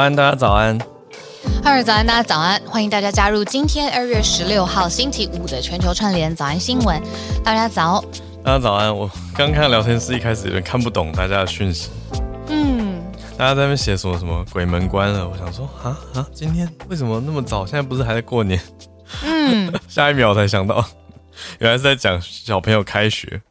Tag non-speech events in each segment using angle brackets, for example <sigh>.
安，大家早安。哈喽早安，大家早安！欢迎大家加入今天二月十六号星期五的全球串联早安新闻。大家早，大家早安。我 <laughs> 刚看聊天室一开始有点看不懂大家的讯息。嗯，大家在那边写什么什么鬼门关了？我想说啊啊，今天为什么那么早？现在不是还在过年？嗯，<laughs> 下一秒我才想到，原来是在讲小朋友开学。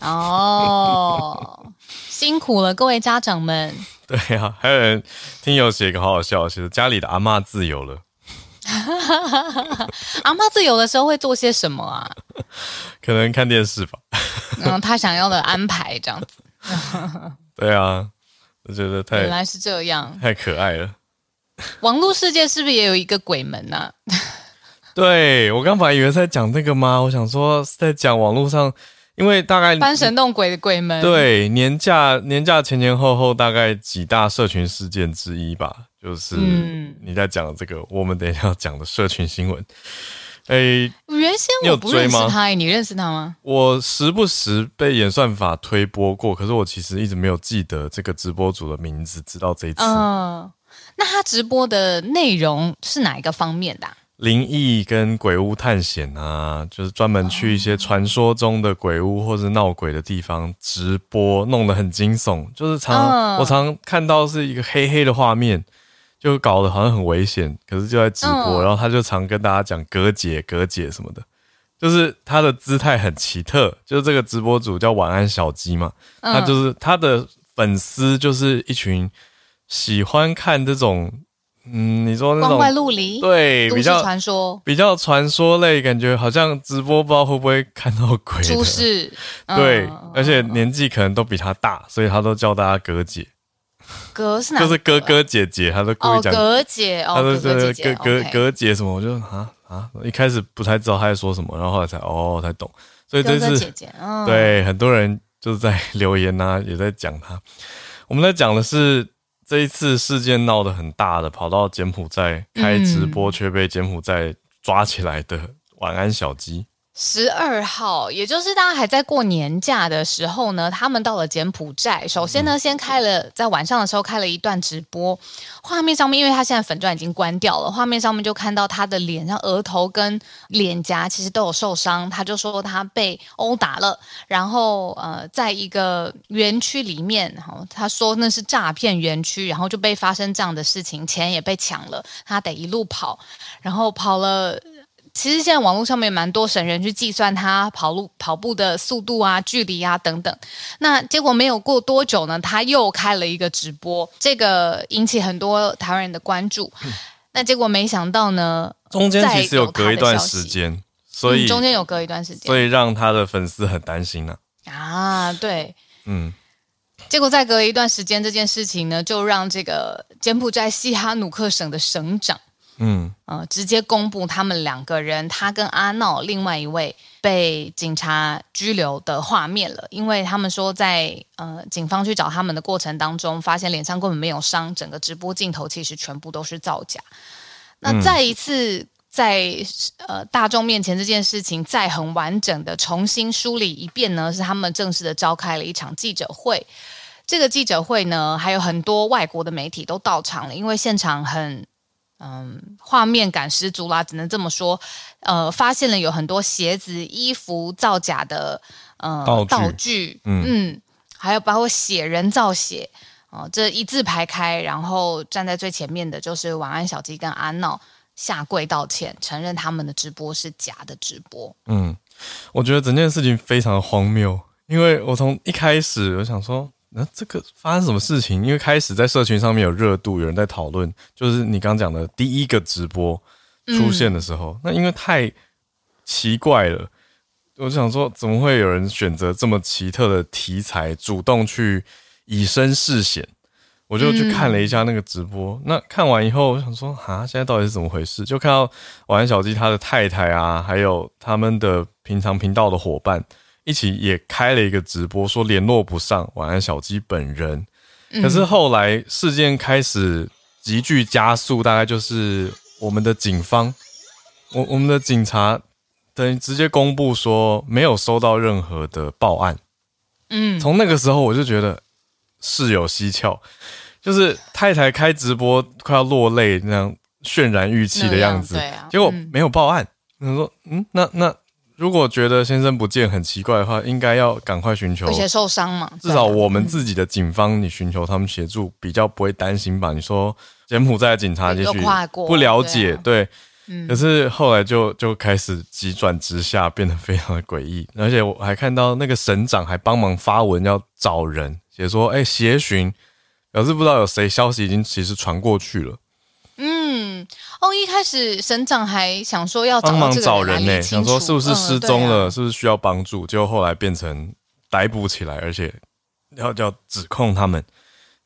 哦，辛苦了各位家长们。对啊，还有人听友写一个好好笑，其实家里的阿嬷自由了。<laughs> 阿嬷自由的时候会做些什么啊？<laughs> 可能看电视吧。嗯，他想要的安排这样子。<laughs> 对啊，我觉得太原来是这样，太可爱了。网络世界是不是也有一个鬼门呢、啊？对，我刚本来以为是在讲这个吗？我想说是在讲网络上。因为大概翻神弄鬼的鬼门，对，年假年假前前后后大概几大社群事件之一吧，就是你在讲的这个，嗯、我们等一下要讲的社群新闻。哎，原先我不认识他，你认识他吗？我时不时被演算法推播过，可是我其实一直没有记得这个直播主的名字，直到这一次。嗯，那他直播的内容是哪一个方面的、啊？灵异跟鬼屋探险啊，就是专门去一些传说中的鬼屋或者闹鬼的地方直播，弄得很惊悚。就是常常我常看到是一个黑黑的画面，就搞得好像很危险，可是就在直播，然后他就常跟大家讲隔姐、隔姐什么的，就是他的姿态很奇特。就是这个直播主叫晚安小鸡嘛，他就是他的粉丝就是一群喜欢看这种。嗯，你说那种光怪陆离，对，比较传说，比较传说类，感觉好像直播不知道会不会看到鬼。出事，<laughs> 对，嗯、而且年纪可能都比他大，所以他都叫大家哥姐。哥是哪？就是哥哥姐姐，他都故意讲哥姐，哦，他都哥哥哥哥哥姐什么，我就啊啊，一开始不太知道他在说什么，然后后来才哦才懂。所以这是姐姐，嗯、对很多人就是在留言呐、啊，也在讲他。我们在讲的是。这一次事件闹得很大的，跑到柬埔寨开直播却被柬埔寨抓起来的晚安小鸡。十二号，也就是大家还在过年假的时候呢，他们到了柬埔寨。首先呢，先开了在晚上的时候开了一段直播，画面上面，因为他现在粉钻已经关掉了，画面上面就看到他的脸上、额头跟脸颊其实都有受伤。他就说他被殴打了，然后呃，在一个园区里面，哈，他说那是诈骗园区，然后就被发生这样的事情，钱也被抢了，他得一路跑，然后跑了。其实现在网络上面蛮多神人去计算他跑路跑步的速度啊、距离啊等等。那结果没有过多久呢，他又开了一个直播，这个引起很多台湾人的关注。嗯、那结果没想到呢，中间其实有隔一段时间，所以、嗯、中间有隔一段时间，所以让他的粉丝很担心呢、啊。啊，对，嗯。结果再隔一段时间，这件事情呢，就让这个柬埔寨西哈努克省的省长。嗯呃，直接公布他们两个人，他跟阿闹另外一位被警察拘留的画面了，因为他们说在呃警方去找他们的过程当中，发现脸上根本没有伤，整个直播镜头其实全部都是造假。那再一次在呃大众面前这件事情再很完整的重新梳理一遍呢，是他们正式的召开了一场记者会。这个记者会呢，还有很多外国的媒体都到场了，因为现场很。嗯，画面感十足啦，只能这么说。呃，发现了有很多鞋子、衣服造假的呃道具，道具嗯，嗯，还有包括写人造血哦、呃，这一字排开，然后站在最前面的就是晚安小鸡跟阿闹下跪道歉，承认他们的直播是假的直播。嗯，我觉得整件事情非常的荒谬，因为我从一开始我想说，那这个发生什么事情？因为开始在社群上面有热度，有人在讨论，就是你刚讲的第一个直播出现的时候，嗯、那因为太奇怪了，我就想说，怎么会有人选择这么奇特的题材，主动去以身试险？我就去看了一下那个直播。嗯、那看完以后，我想说，啊，现在到底是怎么回事？就看到晚安小鸡他的太太啊，还有他们的平常频道的伙伴。一起也开了一个直播，说联络不上晚安小鸡本人。可是后来事件开始急剧加速，大概就是我们的警方，我我们的警察等于直接公布说没有收到任何的报案。嗯，从那个时候我就觉得事有蹊跷，就是太太开直播快要落泪那样渲染欲泣的样子，结果没有报案。他说：“嗯，那那。”如果觉得先生不见很奇怪的话，应该要赶快寻求。有些受伤嘛，至少我们自己的警方，你寻求他们协助，比较不会担心吧？你说柬埔寨的警察也许不了解，对，可是后来就就开始急转直下，变得非常的诡异。而且我还看到那个省长还帮忙发文要找人，写说哎协寻，表示不知道有谁消息已经其实传过去了。嗯，哦，一开始省长还想说要帮忙找人呢、欸，想说是不是失踪了，嗯啊、是不是需要帮助？结果后来变成逮捕起来，而且要要指控他们，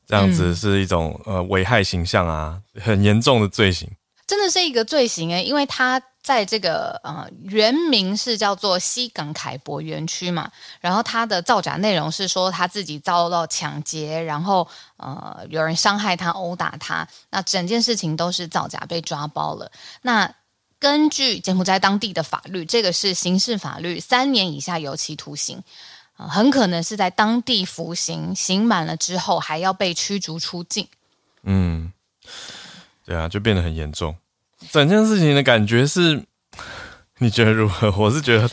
这样子是一种、嗯、呃危害形象啊，很严重的罪行。真的是一个罪行诶，因为他。在这个呃原名是叫做西港凯博园区嘛，然后他的造假内容是说他自己遭到抢劫，然后呃有人伤害他、殴打他，那整件事情都是造假，被抓包了。那根据柬埔寨当地的法律，这个是刑事法律，三年以下有期徒刑，呃，很可能是在当地服刑，刑满了之后还要被驱逐出境。嗯，对啊，就变得很严重。整件事情的感觉是，<laughs> 你觉得如何？我是觉得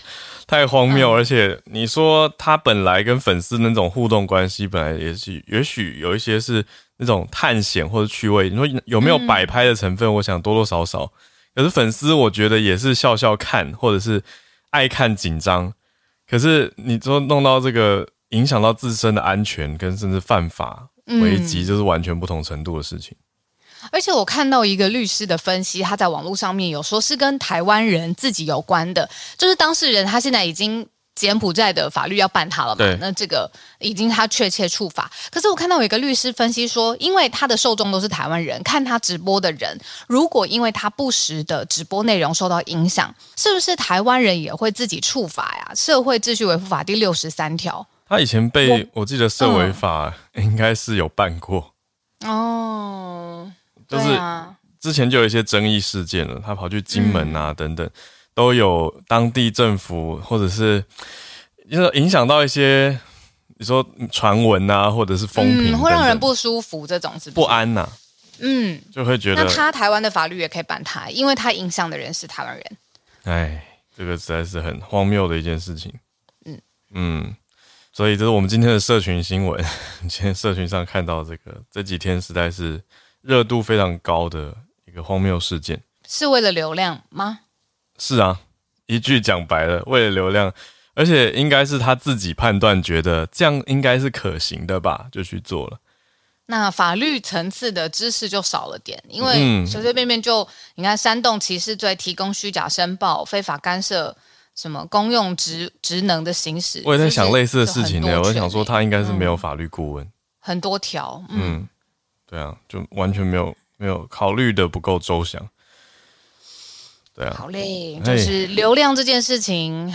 太荒谬，而且你说他本来跟粉丝那种互动关系，本来也许也许有一些是那种探险或者趣味。你说有没有摆拍的成分？我想多多少少。可是粉丝，我觉得也是笑笑看，或者是爱看紧张。可是你说弄到这个影响到自身的安全，跟甚至犯法危及，就是完全不同程度的事情。而且我看到一个律师的分析，他在网络上面有说是跟台湾人自己有关的，就是当事人他现在已经柬埔寨的法律要办他了嘛，对那这个已经他确切处罚。可是我看到有一个律师分析说，因为他的受众都是台湾人，看他直播的人，如果因为他不实的直播内容受到影响，是不是台湾人也会自己触法呀？社会秩序维护法第六十三条，他以前被我，我记得社维法应该是有办过、嗯、哦。就是之前就有一些争议事件了，他跑去金门啊等等，都有当地政府或者是就是影响到一些你说传闻啊，或者是风评，会让人不舒服，这种是不安呐。嗯，就会觉得那他台湾的法律也可以办他，因为他影响的人是台湾人。哎，这个实在是很荒谬的一件事情。嗯嗯，所以这是我们今天的社群新闻，<laughs> 今天社群上看到这个这几天实在是。热度非常高的一个荒谬事件，是为了流量吗？是啊，一句讲白了，为了流量，而且应该是他自己判断觉得这样应该是可行的吧，就去做了。那法律层次的知识就少了点，因为随随便便就你看煽动歧视罪、提供虚假申报、非法干涉什么公用职职能的行使，我也在想类似的事情呢。我想说他应该是没有法律顾问，嗯、很多条，嗯。嗯对啊，就完全没有没有考虑的不够周详。对啊，好嘞，就是流量这件事情，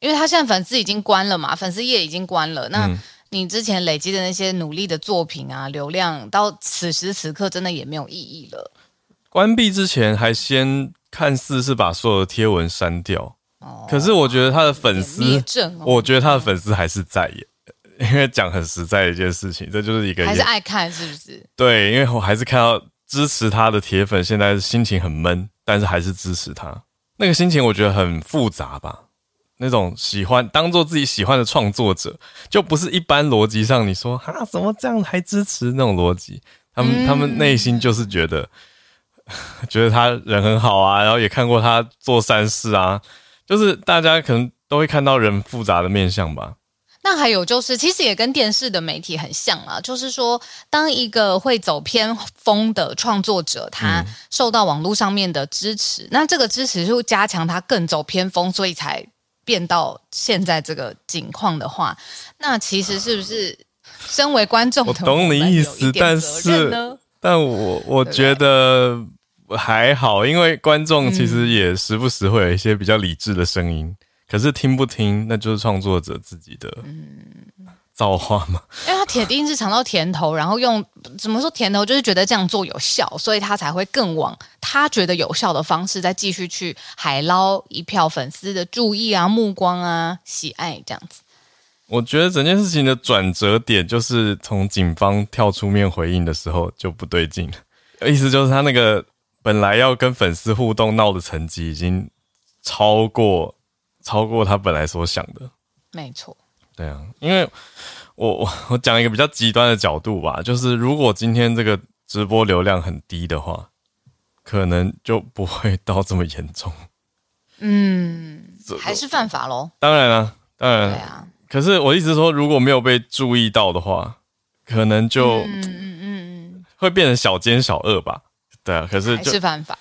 因为他现在粉丝已经关了嘛，粉丝页已经关了。那你之前累积的那些努力的作品啊，流量到此时此刻真的也没有意义了。关闭之前还先看似是把所有的贴文删掉，哦，可是我觉得他的粉丝，哦、我觉得他的粉丝还是在耶。因为讲很实在的一件事情，这就是一个还是爱看是不是？对，因为我还是看到支持他的铁粉，现在心情很闷，但是还是支持他。那个心情我觉得很复杂吧。那种喜欢当做自己喜欢的创作者，就不是一般逻辑上你说哈怎么这样还支持那种逻辑。他们、嗯、他们内心就是觉得 <laughs> 觉得他人很好啊，然后也看过他做善事啊，就是大家可能都会看到人复杂的面相吧。那还有就是，其实也跟电视的媒体很像啊，就是说，当一个会走偏锋的创作者，他受到网络上面的支持，嗯、那这个支持就加强他更走偏锋，所以才变到现在这个境况的话，那其实是不是身为观众，我懂你意思，但是，但我我觉得还好，因为观众其实也时不时会有一些比较理智的声音。可是听不听，那就是创作者自己的造化嘛。因为他铁定是尝到甜头，然后用怎么说甜头，就是觉得这样做有效，所以他才会更往他觉得有效的方式，再继续去海捞一票粉丝的注意啊、目光啊、喜爱这样子。我觉得整件事情的转折点，就是从警方跳出面回应的时候就不对劲了。意思就是他那个本来要跟粉丝互动闹的成绩，已经超过。超过他本来所想的，没错。对啊，因为我我 <laughs> 我讲一个比较极端的角度吧，就是如果今天这个直播流量很低的话，可能就不会到这么严重。嗯，还是犯法喽？当然了，当然。对啊。可是我一直说，如果没有被注意到的话，可能就嗯嗯嗯会变成小奸小恶吧。对啊，可是就还是犯法。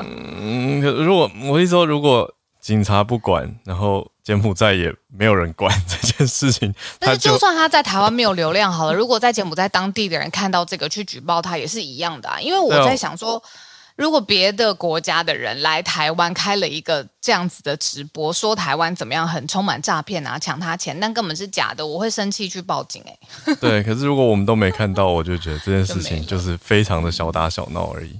嗯，可如果我一直说如果。警察不管，然后柬埔寨也没有人管这件事情。<laughs> 但是就算他在台湾没有流量好了，如果在柬埔寨当地的人看到这个去举报他，也是一样的啊。因为我在想说，如果别的国家的人来台湾开了一个这样子的直播，说台湾怎么样，很充满诈骗啊，抢他钱，但根本是假的，我会生气去报警哎、欸。对，<laughs> 可是如果我们都没看到，我就觉得这件事情就是非常的小打小闹而已，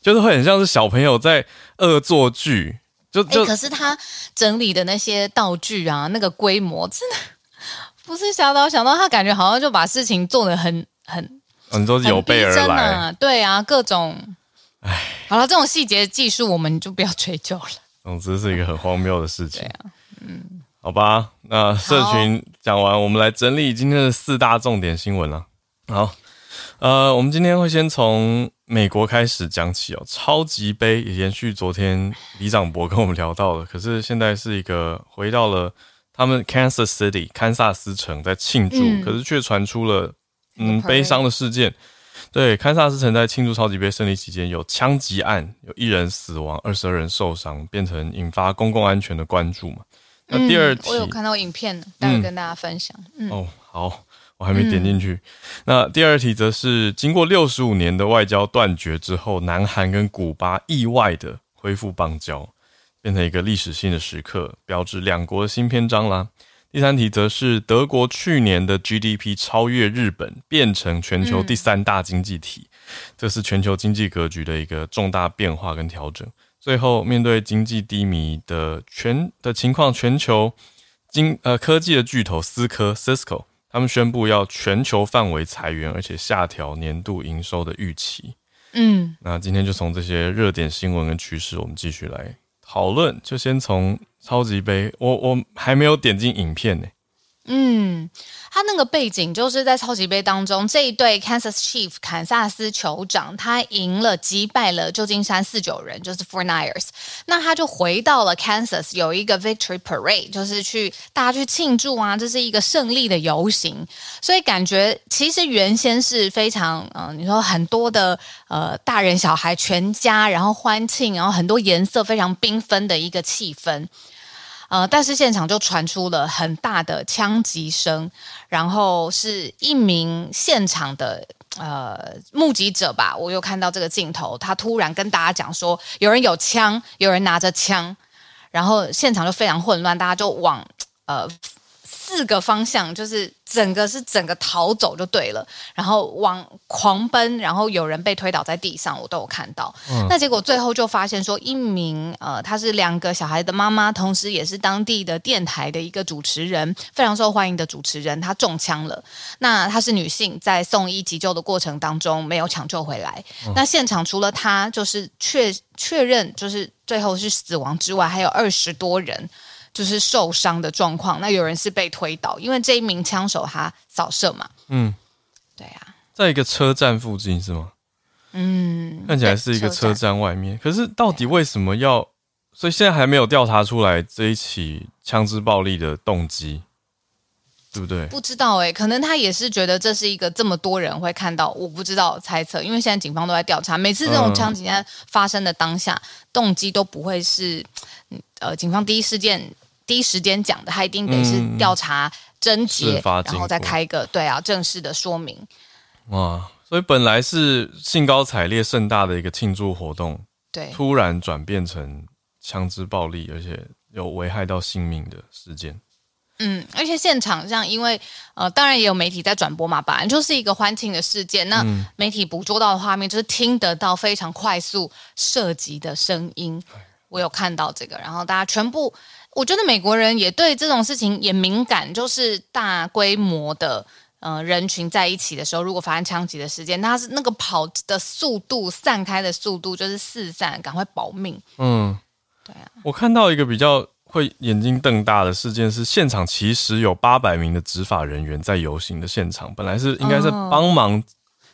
就是会很像是小朋友在恶作剧。就就、欸，可是他整理的那些道具啊，那个规模真的 <laughs> 不是小到想到，他感觉好像就把事情做得很很很多有备而来，啊，对啊，各种，唉，好了，这种细节技术我们就不要追究了。总之是一个很荒谬的事情。对啊，嗯，好吧，那社群讲完，我们来整理今天的四大重点新闻了。好。呃，我们今天会先从美国开始讲起哦。超级杯也延续昨天李长博跟我们聊到的，可是现在是一个回到了他们 Kansas City 堪萨斯城在庆祝，嗯、可是却传出了嗯悲伤的事件。对，堪萨斯城在庆祝超级杯胜利期间有枪击案，有一人死亡，二十二人受伤，变成引发公共安全的关注嘛。那第二题，我有看到影片，待会跟大家分享。哦，好。我还没点进去。嗯、那第二题则是经过六十五年的外交断绝之后，南韩跟古巴意外的恢复邦交，变成一个历史性的时刻，标志两国的新篇章啦。第三题则是德国去年的 GDP 超越日本，变成全球第三大经济体，嗯、这是全球经济格局的一个重大变化跟调整。最后，面对经济低迷的全的情况，全球经呃科技的巨头思科 Cisco。他们宣布要全球范围裁员，而且下调年度营收的预期。嗯，那今天就从这些热点新闻跟趋势，我们继续来讨论。就先从超级杯，我我还没有点进影片呢。嗯。他那个背景就是在超级杯当中，这一队 Kansas Chief 堪萨斯酋长，他赢了，击败了旧金山四九人，就是 for niers。那他就回到了 Kansas，有一个 Victory Parade，就是去大家去庆祝啊，这是一个胜利的游行。所以感觉其实原先是非常，嗯、你说很多的呃大人小孩全家，然后欢庆，然后很多颜色非常缤纷的一个气氛。呃，但是现场就传出了很大的枪击声，然后是一名现场的呃目击者吧，我有看到这个镜头，他突然跟大家讲说，有人有枪，有人拿着枪，然后现场就非常混乱，大家就往呃。四个方向就是整个是整个逃走就对了，然后往狂奔，然后有人被推倒在地上，我都有看到。嗯、那结果最后就发现说，一名呃，她是两个小孩的妈妈，同时也是当地的电台的一个主持人，非常受欢迎的主持人，她中枪了。那她是女性，在送医急救的过程当中没有抢救回来。嗯、那现场除了她就是确确认就是最后是死亡之外，还有二十多人。就是受伤的状况，那有人是被推倒，因为这一名枪手他扫射嘛。嗯，对啊，在一个车站附近是吗？嗯，看起来是一个车站外面。可是到底为什么要？所以现在还没有调查出来这一起枪支暴力的动机。对不对？不知道哎、欸，可能他也是觉得这是一个这么多人会看到，我不知道猜测，因为现在警方都在调查，每次这种枪击案发生的当下，嗯、动机都不会是呃警方第一时间第一时间讲的，他一定得是调查侦结，嗯、然后再开一个对啊正式的说明。哇，所以本来是兴高采烈盛大的一个庆祝活动，对，突然转变成枪支暴力，而且有危害到性命的事件。嗯，而且现场这样，因为呃，当然也有媒体在转播嘛，本来就是一个欢庆的事件。那媒体捕捉到的画面，就是听得到非常快速射击的声音。我有看到这个，然后大家全部，我觉得美国人也对这种事情也敏感，就是大规模的呃人群在一起的时候，如果发生枪击的事件，他是那个跑的速度、散开的速度，就是四散，赶快保命。嗯，对啊，我看到一个比较。会眼睛瞪大的事件是，现场其实有八百名的执法人员在游行的现场，本来是应该是帮忙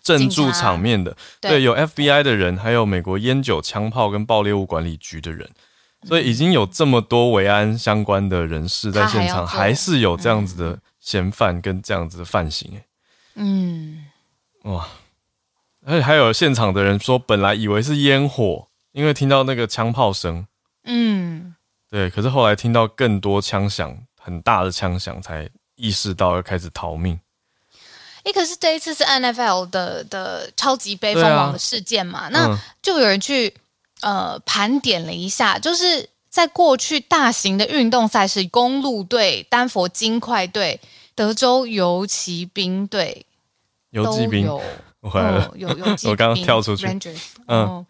镇住场面的，对，对，有 FBI 的人，还有美国烟酒、枪炮跟爆裂物管理局的人，所以已经有这么多维安相关的人士在现场，还，还是有这样子的嫌犯跟这样子的犯行，嗯，哇，而且还有现场的人说，本来以为是烟火，因为听到那个枪炮声，嗯。对，可是后来听到更多枪响，很大的枪响，才意识到要开始逃命。诶，可是这一次是 NFL 的的超级杯封王的事件嘛？啊、那就有人去呃盘点了一下，就是在过去大型的运动赛事，公路队、丹佛金块队、德州游骑兵队、游骑兵，<laughs> 我回来了，有有，<laughs> 我刚刚跳出去，Rangers, 嗯。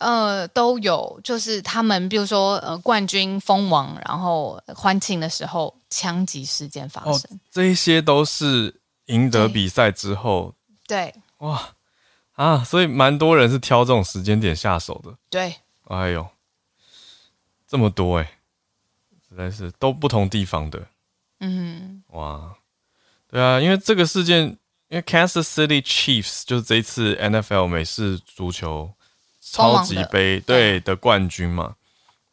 呃，都有，就是他们，比如说，呃，冠军封王，然后欢庆的时候，枪击事件发生，哦、这一些都是赢得比赛之后，对，对。哇啊，所以蛮多人是挑这种时间点下手的，对，哎呦，这么多哎，实在是都不同地方的，嗯，哇，对啊，因为这个事件，因为 Kansas City Chiefs 就是这一次 NFL 美式足球。超级杯对的冠军嘛，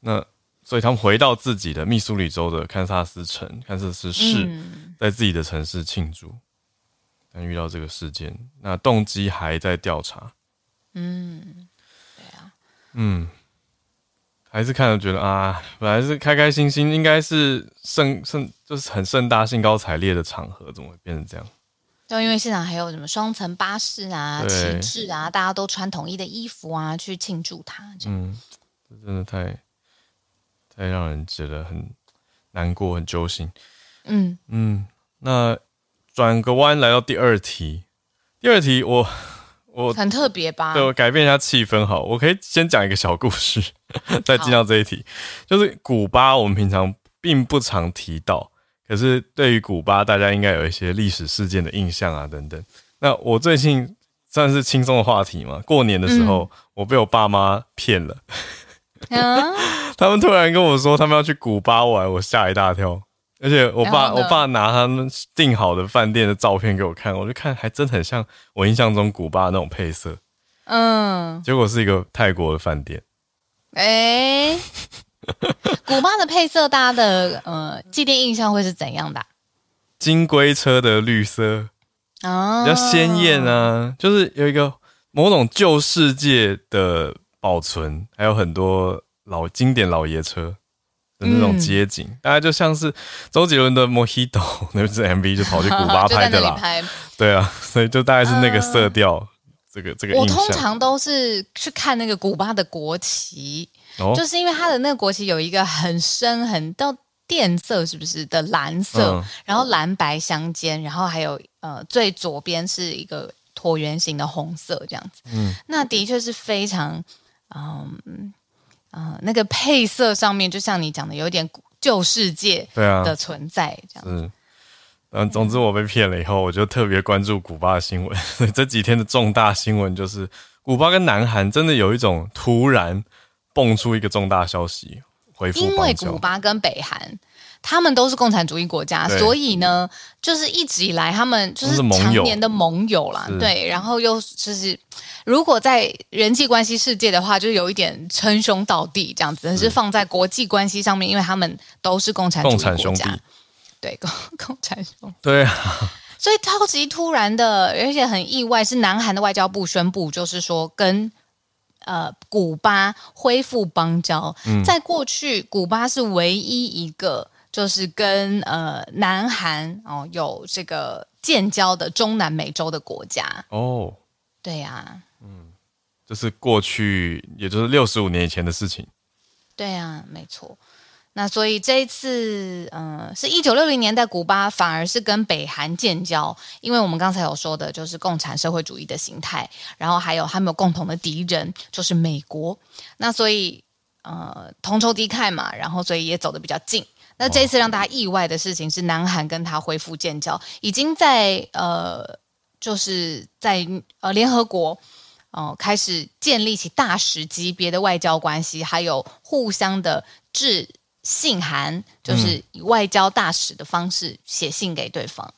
那所以他们回到自己的密苏里州的堪萨斯城、堪萨斯市，嗯、在自己的城市庆祝，但遇到这个事件，那动机还在调查。嗯，对啊，嗯，还是看着觉得啊，本来是开开心心，应该是盛盛，就是很盛大、兴高采烈的场合，怎么会变成这样？就因为现场还有什么双层巴士啊、旗帜啊，大家都穿统一的衣服啊，去庆祝他。嗯，这真的太太让人觉得很难过、很揪心。嗯嗯，那转个弯来到第二题，第二题我我很特别吧？对，我改变一下气氛好，我可以先讲一个小故事，<laughs> 再进到这一题，就是古巴，我们平常并不常提到。可是对于古巴，大家应该有一些历史事件的印象啊，等等。那我最近算是轻松的话题嘛。过年的时候，嗯、我被我爸妈骗了，啊、<laughs> 他们突然跟我说他们要去古巴玩，我吓一大跳。而且我爸我爸拿他们订好的饭店的照片给我看，我就看还真很像我印象中古巴那种配色。嗯，结果是一个泰国的饭店。哎。<laughs> 古巴的配色，大家的呃既定印象会是怎样的、啊？金龟车的绿色啊，比较鲜艳啊，就是有一个某种旧世界的保存，还有很多老经典老爷车的那种街景，嗯、大概就像是周杰伦的《Mojito》<laughs> 那支 MV <laughs> 就跑去古巴拍的啦。对啊，<laughs> 所以就大概是那个色调，啊、这个这个。我通常都是去看那个古巴的国旗。就是因为它的那个国旗有一个很深很到靛色，是不是的蓝色？嗯、然后蓝白相间，然后还有呃最左边是一个椭圆形的红色这样子。嗯，那的确是非常嗯啊、呃、那个配色上面，就像你讲的，有点旧世界的存在这样子。嗯，嗯，总之我被骗了以后，我就特别关注古巴的新闻。<laughs> 这几天的重大新闻就是古巴跟南韩真的有一种突然。蹦出一个重大消息，因为古巴跟北韩，他们都是共产主义国家，所以呢，就是一直以来他们就是常年的盟友啦。友对，然后又就是，如果在人际关系世界的话，就有一点称兄道弟这样子。但是放在国际关系上面，因为他们都是共产主义国家，对，共共产兄弟。对啊，所以超级突然的，而且很意外，是南韩的外交部宣布，就是说跟呃古巴恢复邦交。嗯，在过去，古巴是唯一一个就是跟呃南韩哦有这个建交的中南美洲的国家。哦，对呀、啊，嗯，这是过去，也就是六十五年以前的事情。对啊，没错。那所以这一次，嗯、是一九六零年代，古巴反而是跟北韩建交，因为我们刚才有说的，就是共产社会主义的形态，然后还有他们有共同的敌人，就是美国。那所以，呃，同仇敌忾嘛，然后所以也走得比较近。那这一次让大家意外的事情是，南韩跟他恢复建交，已经在呃，就是在呃联合国。哦，开始建立起大使级别的外交关系，还有互相的制信函，就是以外交大使的方式写信给对方。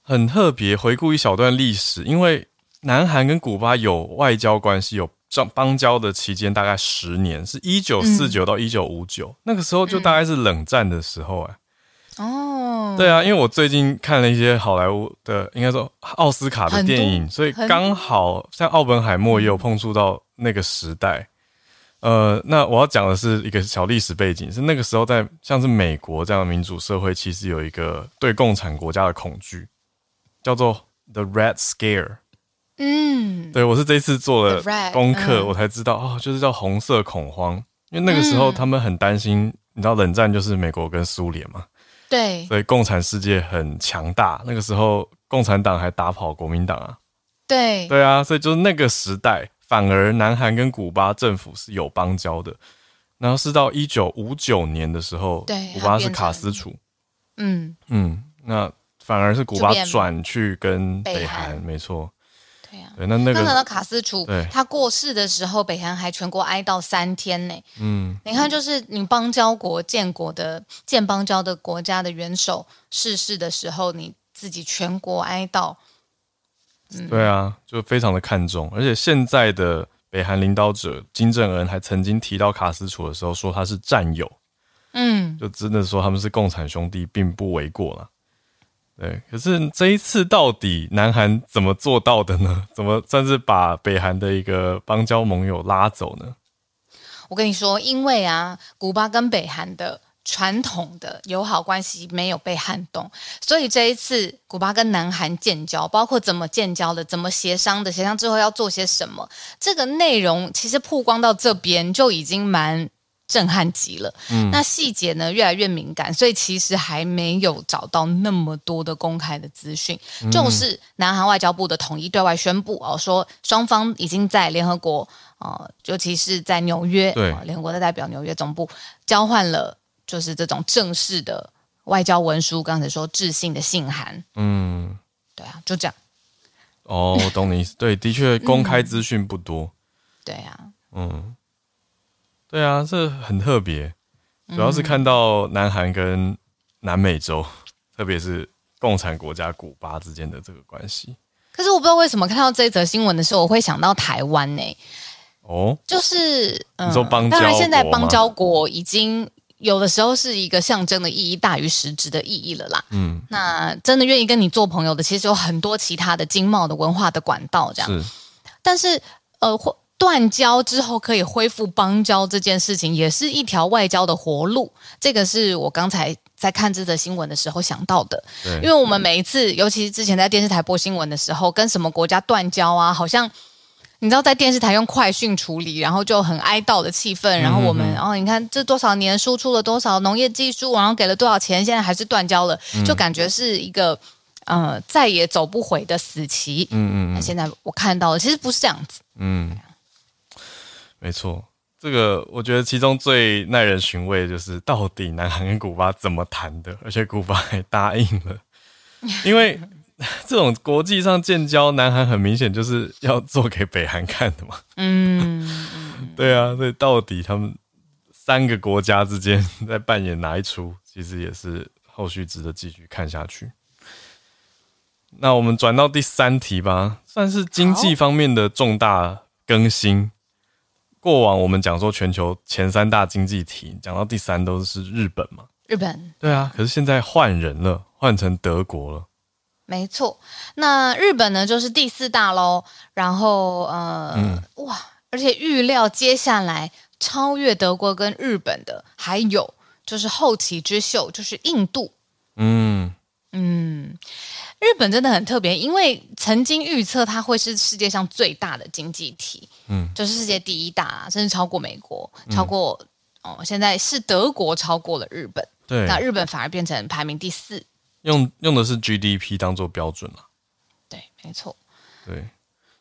很特别，回顾一小段历史，因为南韩跟古巴有外交关系，有邦交的期间大概十年，是一九四九到一九五九，那个时候就大概是冷战的时候哎。哦，对啊，因为我最近看了一些好莱坞的，应该说奥斯卡的电影，所以刚好像奥本海默也有碰触到那个时代。呃，那我要讲的是一个小历史背景，是那个时候在像是美国这样的民主社会，其实有一个对共产国家的恐惧，叫做 The Red Scare。嗯，对，我是这一次做了功课，嗯，我才知道哦，就是叫红色恐慌，因为那个时候他们很担心，你知道冷战就是美国跟苏联嘛。对，所以共产世界很强大。那个时候，共产党还打跑国民党啊。对，对啊，所以就是那个时代，反而南韩跟古巴政府是有邦交的。然后是到一九五九年的时候，对，古巴是卡斯楚。嗯嗯，那反而是古巴转去跟北韩，没错。对呀、啊，那那个的卡斯楚，他过世的时候，北韩还全国哀悼三天呢。嗯，你看，就是你邦交国建国的建邦交的国家的元首逝世的时候，你自己全国哀悼。嗯，对啊，就非常的看重。而且现在的北韩领导者金正恩还曾经提到卡斯楚的时候，说他是战友。嗯，就真的说他们是共产兄弟，并不为过了。对，可是这一次到底南韩怎么做到的呢？<laughs> 怎么算是把北韩的一个邦交盟友拉走呢？我跟你说，因为啊，古巴跟北韩的传统的友好关系没有被撼动，所以这一次古巴跟南韩建交，包括怎么建交的，怎么协商的，协商之后要做些什么，这个内容其实曝光到这边就已经蛮。震撼极了，嗯，那细节呢越来越敏感，所以其实还没有找到那么多的公开的资讯。嗯、就是南韩外交部的统一对外宣布哦，说双方已经在联合国，呃，尤其是在纽约，对，联合国的代表纽约总部交换了，就是这种正式的外交文书。刚才说致信的信函，嗯，对啊，就这样。哦，我懂你意思。对，的确公开资讯不多。嗯、<laughs> 对啊，嗯。对啊，这很特别，主要是看到南韩跟南美洲，嗯、特别是共产国家古巴之间的这个关系。可是我不知道为什么看到这则新闻的时候，我会想到台湾呢、欸？哦，就是嗯，你说邦交，当然现在邦交国已经有的时候是一个象征的意义大于实质的意义了啦。嗯，那真的愿意跟你做朋友的，其实有很多其他的经贸的文化的管道这样。是，但是呃或。断交之后可以恢复邦交这件事情，也是一条外交的活路。这个是我刚才在看这则新闻的时候想到的。对，因为我们每一次，尤其是之前在电视台播新闻的时候，跟什么国家断交啊，好像你知道，在电视台用快讯处理，然后就很哀悼的气氛。然后我们，然后、你看这多少年输出了多少农业技术，然后给了多少钱，现在还是断交了，就感觉是一个呃再也走不回的死棋。嗯嗯，那现在我看到了其实不是这样子。嗯。没错，这个我觉得其中最耐人寻味的就是到底南韩跟古巴怎么谈的，而且古巴还答应了，因为 <laughs> 这种国际上建交，南韩很明显就是要做给北韩看的嘛。嗯，对啊，所以到底他们三个国家之间在扮演哪一出，其实也是后续值得继续看下去。那我们转到第三题吧，算是经济方面的重大更新。过往我们讲说全球前三大经济体，讲到第三都是日本嘛？日本。对啊，可是现在换人了，换成德国了。没错，那日本呢就是第四大喽。然后呃，嗯、哇，而且预料接下来超越德国跟日本的还有就是后起之秀，就是印度。嗯嗯，日本真的很特别，因为曾经预测它会是世界上最大的经济体，嗯，就是世界第一大，甚至超过美国，超过、嗯、哦，现在是德国超过了日本，对，那日本反而变成排名第四。用用的是 GDP 当做标准了，对，没错，对，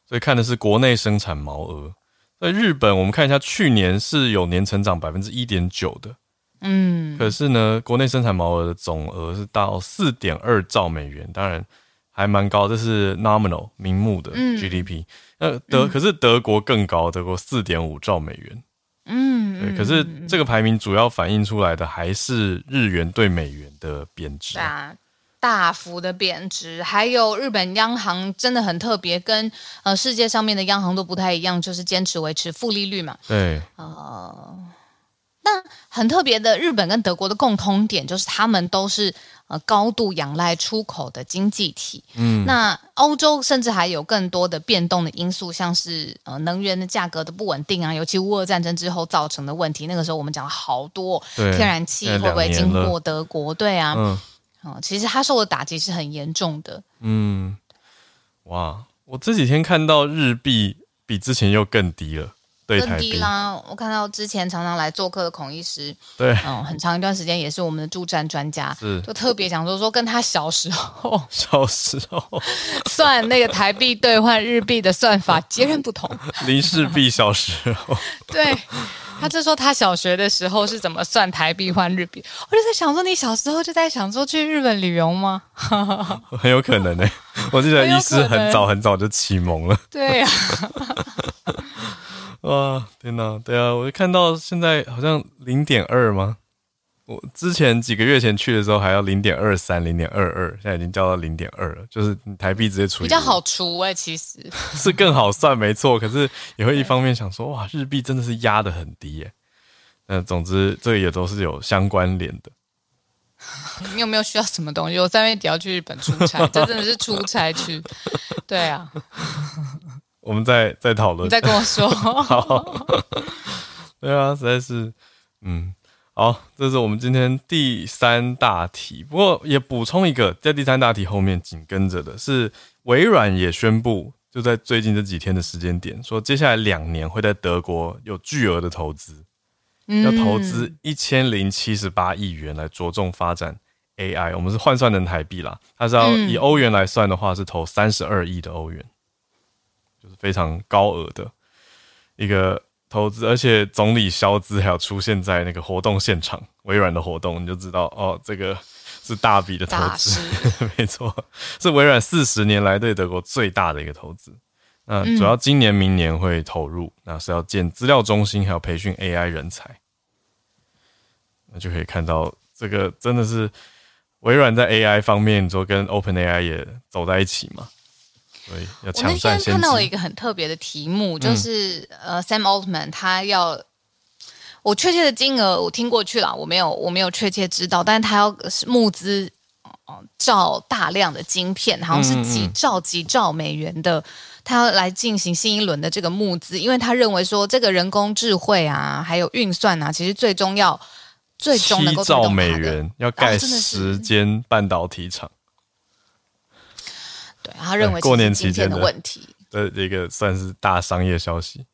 所以看的是国内生产毛额。在日本，我们看一下，去年是有年成长百分之一点九的，嗯，可是呢，国内生产毛额的总额是到四点二兆美元，当然还蛮高，这是 nominal 名目的 GDP。那、嗯、德、嗯、可是德国更高，德国四点五兆美元，嗯，对，可是这个排名主要反映出来的还是日元对美元的贬值。大幅的贬值，还有日本央行真的很特别，跟呃世界上面的央行都不太一样，就是坚持维持负利率嘛。对，呃，那很特别的，日本跟德国的共通点就是他们都是呃高度仰赖出口的经济体。嗯，那欧洲甚至还有更多的变动的因素，像是呃能源的价格的不稳定啊，尤其乌俄战争之后造成的问题。那个时候我们讲了好多，天然气会不会经过德国？对啊。嗯哦，其实他受的打击是很严重的。嗯，哇，我这几天看到日币比之前又更低了，对，更低啦。我看到之前常常来做客的孔医师，<laughs> 对，嗯，很长一段时间也是我们的助战专家，是，就特别想说说跟他小时候，<laughs> 小时候算那个台币兑换日币的算法截然不同。<laughs> 林氏璧小时候，对。他就说他小学的时候是怎么算台币换日币，我就在想说，你小时候就在想说去日本旅游吗？很有可能呢、欸，我记得医师很早很早就启蒙了。对呀、啊，<laughs> 哇，天哪，对啊，我就看到现在好像零点二吗？我之前几个月前去的时候还要零点二三、零点二二，现在已经掉到零点二了，就是台币直接除以。比较好除哎、欸，其实 <laughs> 是更好算，没错。可是也会一方面想说，哇，日币真的是压的很低耶。那总之，这也都是有相关联的。<laughs> 你有没有需要什么东西？我三月底要去日本出差，这真的是出差去。对啊，我们再再讨论，你再跟我说。好，对啊，实在是，嗯。好，这是我们今天第三大题。不过也补充一个，在第三大题后面紧跟着的是，微软也宣布，就在最近这几天的时间点，说接下来两年会在德国有巨额的投资，嗯、要投资一千零七十八亿元来着重发展 AI。我们是换算成台币啦，它是要以欧元来算的话，是投三十二亿的欧元，就是非常高额的一个。投资，而且总理肖兹还有出现在那个活动现场，微软的活动，你就知道哦，这个是大笔的投资，<laughs> 没错，是微软四十年来对德国最大的一个投资。那主要今年、明年会投入，嗯、那是要建资料中心，还有培训 AI 人才。那就可以看到，这个真的是微软在 AI 方面，你说跟 OpenAI 也走在一起嘛？我那天看到了一个很特别的题目，就是、嗯、呃，Sam Altman 他要我确切的金额我听过去了，我没有我没有确切知道，但是他要募资哦造大量的晶片，好像是几兆几兆美元的，他要来进行新一轮的这个募资，因为他认为说这个人工智慧啊，还有运算啊，其实最终要最终能够七兆美元要盖十间半导体厂。他认为过年期间的问题 <laughs> 的一个算是大商业消息。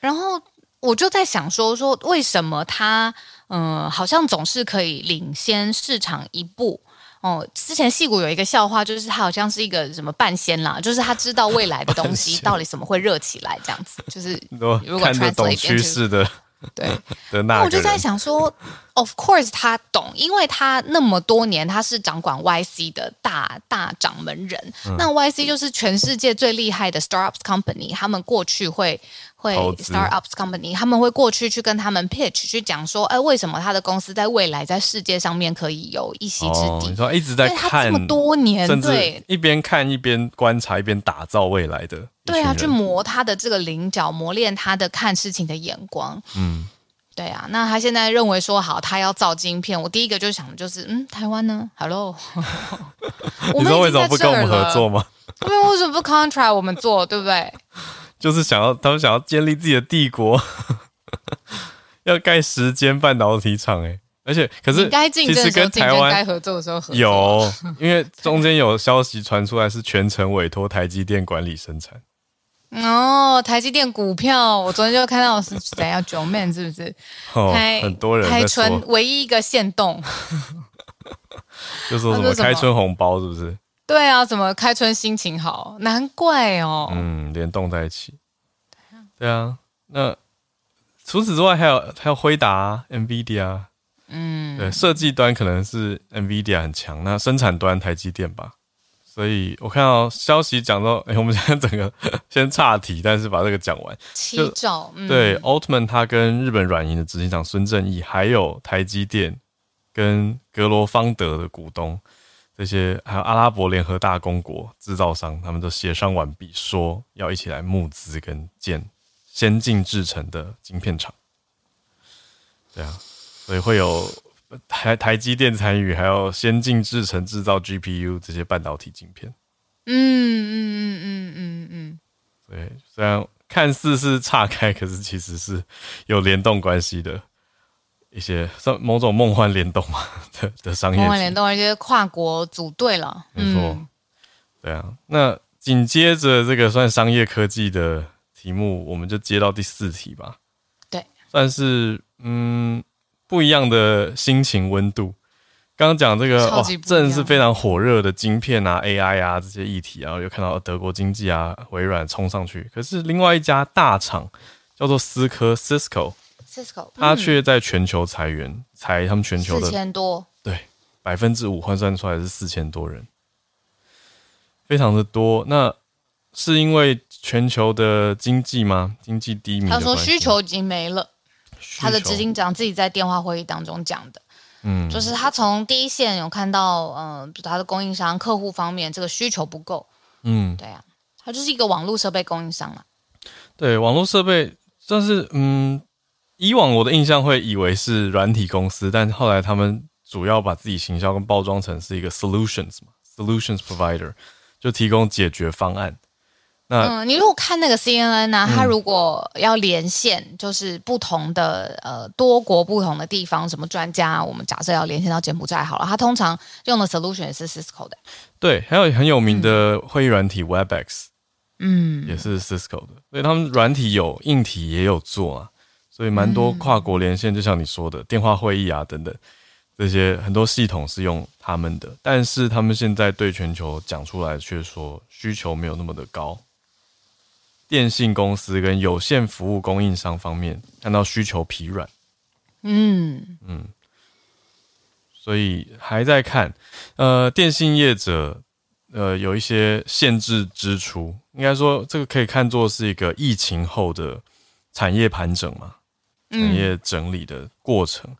然后我就在想说说为什么他嗯、呃、好像总是可以领先市场一步哦。之前戏骨有一个笑话，就是他好像是一个什么半仙啦，就是他知道未来的东西到底什么会热起来这样子。就是 <laughs> 如果看得懂趋势的。对，<laughs> 那我就在想说，Of course 他懂，因为他那么多年他是掌管 YC 的大大掌门人。嗯、那 YC 就是全世界最厉害的 startups company，他们过去会会 startups company，他们会过去去跟他们 pitch，去讲说，哎，为什么他的公司在未来在世界上面可以有一席之地？哦、你说一直在看这么多年，甚至一边看一边观察，一边打造未来的。对啊，去磨他的这个棱角，磨练他的看事情的眼光。嗯，对啊，那他现在认为说好，他要造晶片，我第一个就想的就是，嗯，台湾呢？Hello，<laughs> <laughs> 你说为什么不跟我们合作吗？<laughs> 他们为什么不 contract 我们做，对不对？就是想要他们想要建立自己的帝国，<laughs> 要盖十间半导体厂，哎，而且可是该竞争的时候竞争，该合作的时候合作。有，因为中间有消息传出来，是全程委托台积电管理生产。哦，台积电股票，我昨天就看到是谁啊？九 man 是不是？<laughs> 哦，很多人开春唯一一个限动，<laughs> 就说什么开春红包是不是？对啊，怎么开春心情好？难怪哦。嗯，联动在一起。对啊，那除此之外还有还有辉达、啊、NVIDIA。嗯，对，设计端可能是 NVIDIA 很强，那生产端台积电吧。所以我看到消息讲到，<laughs> 哎，我们现在整个 <laughs> 先岔题，但是把这个讲完。七兆，嗯、对，奥特曼他跟日本软银的执行长孙正义，还有台积电跟格罗方德的股东，这些还有阿拉伯联合大公国制造商，他们都协商完毕，说要一起来募资跟建先进制成的晶片厂。对啊，所以会有。台台积电参与，还有先进制程制造 GPU 这些半导体晶片。嗯嗯嗯嗯嗯嗯。对，虽然看似是岔开，可是其实是有联动关系的一些，算某种梦幻联动嘛 <laughs> 的的商业。梦幻联动，而且跨国组队了。没错。嗯、对啊，那紧接着这个算商业科技的题目，我们就接到第四题吧。对，算是嗯。不一样的心情温度。刚刚讲这个哦，真的是非常火热的晶片啊、AI 啊这些议题，然后又看到德国经济啊、微软冲上去。可是另外一家大厂叫做思科 （Cisco），Cisco，它却在全球裁员，裁他们全球的四千多，对，百分之五换算出来是四千多人，非常的多。那是因为全球的经济吗？经济低迷？他说需求已经没了。他的执行长自己在电话会议当中讲的，嗯，就是他从第一线有看到，嗯、呃，就他的供应商客户方面这个需求不够，嗯，对啊，他就是一个网络设备供应商嘛。对，网络设备，但是嗯，以往我的印象会以为是软体公司，但后来他们主要把自己行销跟包装成是一个 solutions 嘛，solutions provider，就提供解决方案。那嗯，你如果看那个 CNN 呢、啊，他如果要连线，嗯、就是不同的呃多国不同的地方，什么专家，我们假设要连线到柬埔寨好了，它通常用的 solution 也是 Cisco 的。对，还有很有名的会议软体 Webex，嗯，也是 Cisco 的，所以他们软体有，硬体也有做啊，所以蛮多跨国连线，就像你说的电话会议啊等等，这些很多系统是用他们的，但是他们现在对全球讲出来，却说需求没有那么的高。电信公司跟有线服务供应商方面看到需求疲软，嗯。嗯，所以还在看。呃，电信业者呃有一些限制支出，应该说这个可以看作是一个疫情后的产业盘整嘛，产业整理的过程。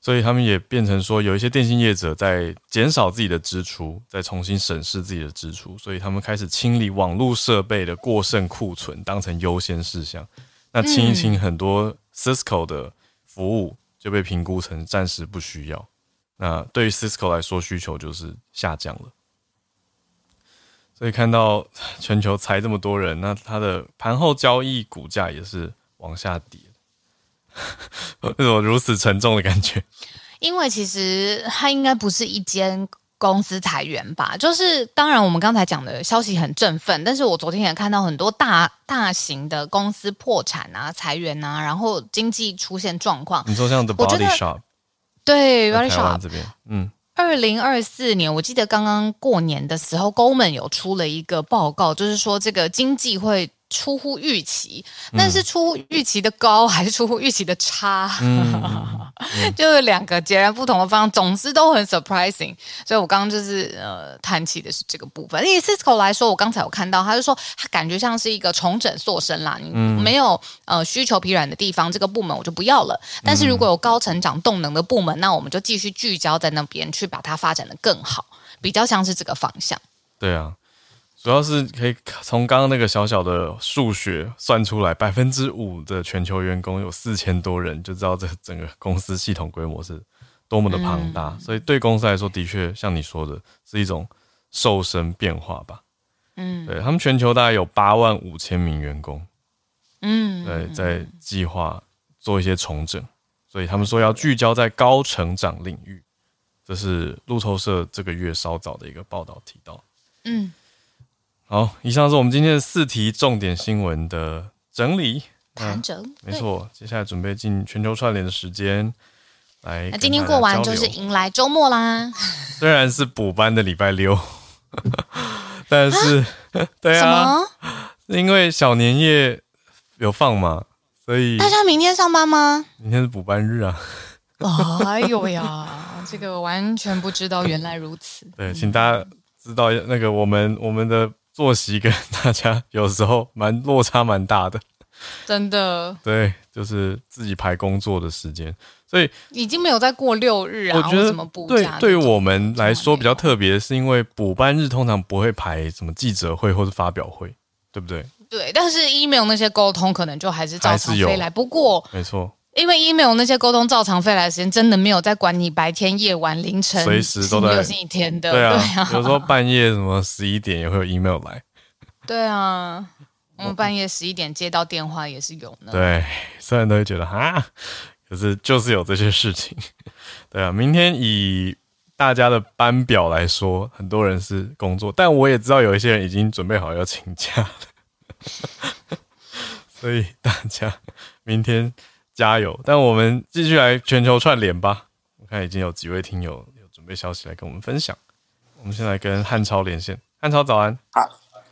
所以他们也变成说，有一些电信业者在减少自己的支出，再重新审视自己的支出，所以他们开始清理网络设备的过剩库存，当成优先事项。那清一清，很多 Cisco 的服务就被评估成暂时不需要。那对于 Cisco 来说，需求就是下降了。所以看到全球裁这么多人，那它的盘后交易股价也是往下跌。<laughs> 为什么如此沉重的感觉？<laughs> 因为其实它应该不是一间公司裁员吧？就是当然，我们刚才讲的消息很振奋，但是我昨天也看到很多大大型的公司破产啊、裁员啊，然后经济出现状况。你说像 The Body Shop，对 Body Shop 这边，嗯，二零二四年，我记得刚刚过年的时候，Goldman 有出了一个报告，就是说这个经济会。出乎预期，但是出乎预期的高还是出乎预期的差，嗯嗯、<laughs> 就是两个截然不同的方向，总之都很 surprising。所以我刚刚就是呃叹气的是这个部分。以 Cisco 来说，我刚才有看到，他就说他感觉像是一个重整塑身啦，你没有呃需求疲软的地方，这个部门我就不要了。但是如果有高成长动能的部门，那我们就继续聚焦在那边去把它发展的更好，比较像是这个方向。对啊。主要是可以从刚刚那个小小的数学算出来，百分之五的全球员工有四千多人，就知道这整个公司系统规模是多么的庞大。嗯、所以对公司来说，的确像你说的，是一种瘦身变化吧。嗯，对他们全球大概有八万五千名员工。嗯，对，在计划做一些重整，所以他们说要聚焦在高成长领域。这是路透社这个月稍早的一个报道提到。嗯，好，以上是我们今天的四题重点新闻的整理。盘整，没错。接下来准备进全球串联的时间，来。那今天过完就是迎来周末啦。<laughs> 虽然是补班的礼拜六，<laughs> 但是，啊、<laughs> 对啊，因为小年夜有放嘛，所以大家明天上班吗？明天是补班日啊。哎呦呀，这个完全不知道，原来如此。对，请大家知道那个我们我们的作息跟大家有时候蛮落差蛮大的，真的。对，就是自己排工作的时间，所以已经没有再过六日啊。我觉得怎么补对，对于我们来说比较特别，是因为补班日通常不会排什么记者会或者发表会，对不对？对，但是 email 那些沟通可能就还是照常飞来。不过，没错。因为 email 那些沟通照常飞来的时间，真的没有在管你白天、夜晚、凌晨，随时都在。星期天的，对啊，有时候半夜什么十一点也会有 email 来。对啊，我们半夜十一点接到电话也是有呢。对，虽然都会觉得哈，可是就是有这些事情。<laughs> 对啊，明天以大家的班表来说，很多人是工作，但我也知道有一些人已经准备好要请假了。<laughs> 所以大家明天。加油！但我们继续来全球串联吧。我看已经有几位听友有准备消息来跟我们分享。我们先来跟汉超连线。汉超早安。好